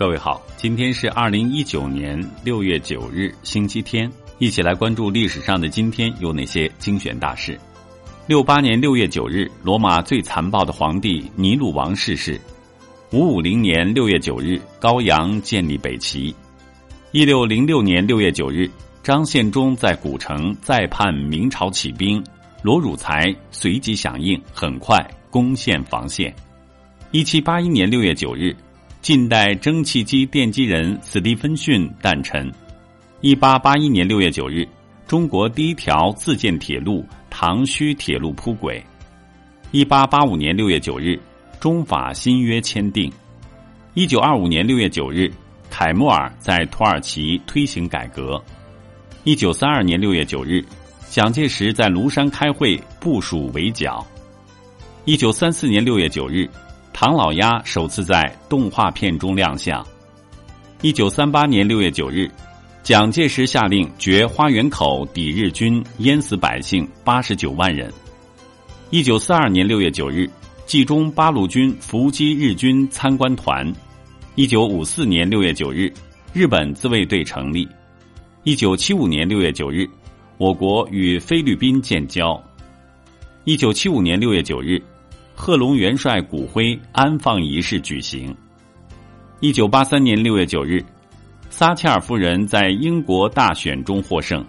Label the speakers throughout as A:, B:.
A: 各位好，今天是二零一九年六月九日，星期天，一起来关注历史上的今天有哪些精选大事。六八年六月九日，罗马最残暴的皇帝尼禄王逝世。五五零年六月九日，高阳建立北齐。一六零六年六月九日，张献忠在古城再叛明朝起兵，罗汝才随即响应，很快攻陷防线。一七八一年六月九日。近代蒸汽机奠基人斯蒂芬逊诞辰。一八八一年六月九日，中国第一条自建铁路唐胥铁路铺轨。一八八五年六月九日，中法新约签订。一九二五年六月九日，凯末尔在土耳其推行改革。一九三二年六月九日，蒋介石在庐山开会部署围剿。一九三四年六月九日。唐老鸭首次在动画片中亮相。一九三八年六月九日，蒋介石下令决花园口抵日军，淹死百姓八十九万人。一九四二年六月九日，冀中八路军伏击日军参观团。一九五四年六月九日，日本自卫队成立。一九七五年六月九日，我国与菲律宾建交。一九七五年六月九日。贺龙元帅骨灰安放仪式举行。一九八三年六月九日，撒切尔夫人在英国大选中获胜。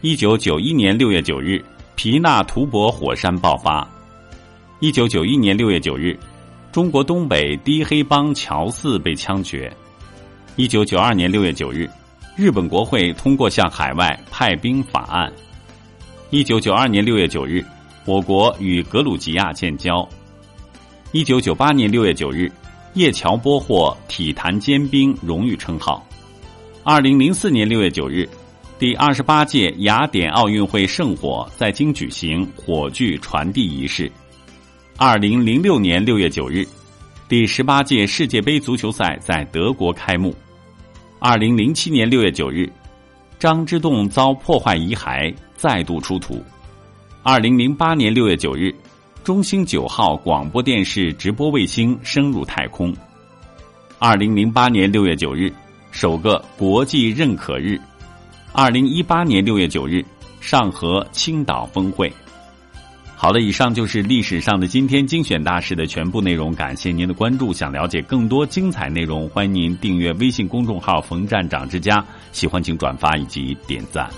A: 一九九一年六月九日，皮纳图博火山爆发。一九九一年六月九日，中国东北低黑帮乔四被枪决。一九九二年六月九日，日本国会通过向海外派兵法案。一九九二年六月九日。我国与格鲁吉亚建交。一九九八年六月九日，叶乔波获体坛尖兵荣誉称号。二零零四年六月九日，第二十八届雅典奥运会圣火在京举行火炬传递仪式。二零零六年六月九日，第十八届世界杯足球赛在德国开幕。二零零七年六月九日，张之洞遭破坏遗骸，再度出土。二零零八年六月九日，中星九号广播电视直播卫星升入太空。二零零八年六月九日，首个国际认可日。二零一八年六月九日，上合青岛峰会。好了，以上就是历史上的今天精选大事的全部内容。感谢您的关注，想了解更多精彩内容，欢迎您订阅微信公众号“冯站长之家”。喜欢请转发以及点赞。